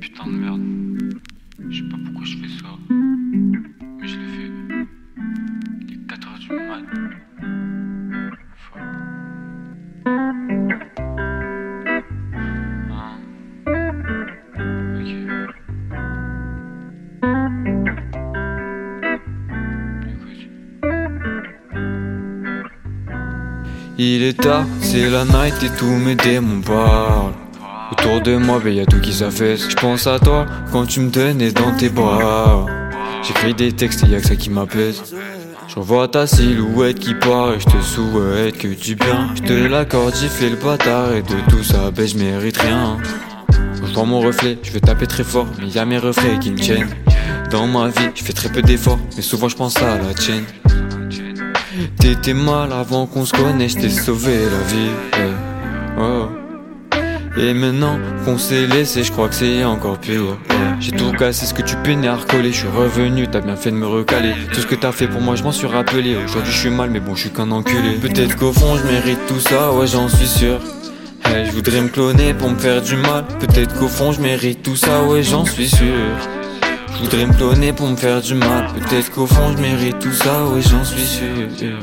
putain de merde. Je sais pas pourquoi je fais ça. Mais je l'ai fait. Il est 4h du mat. Écoute. Il est tard, c'est la night et tous mes démons parlent. Autour de moi, ben y a tout qui s'affaisse. Je pense à toi quand tu me tenais dans tes bras. J'écris des textes et y a que ça qui m'apaise. Je revois ta silhouette qui part et je te souhaite que du bien. Je te l'accorde, j'ai fait le bâtard et de tout ça, ben je mérite rien. Je vois mon reflet, je veux taper très fort, mais y a mes reflets qui me tiennent. Dans ma vie, je fais très peu d'efforts, mais souvent je pense à la tienne. T'étais mal avant qu'on se connaisse, t'ai sauvé la vie. Et maintenant qu'on s'est laissé, je crois que c'est encore pire. J'ai tout cassé ce que tu peinais à recoller. Je suis revenu, t'as bien fait de me recaler. Tout ce que t'as fait pour moi, je m'en suis rappelé. Aujourd'hui, je suis mal, mais bon, je suis qu'un enculé. Peut-être qu'au fond, je mérite tout ça, ouais, j'en suis sûr. Eh, je voudrais me cloner pour me faire du mal. Peut-être qu'au fond, je mérite tout ça, ouais, j'en suis sûr. Je voudrais me cloner pour me faire du mal. Peut-être qu'au fond, je mérite tout ça, ouais, j'en suis sûr.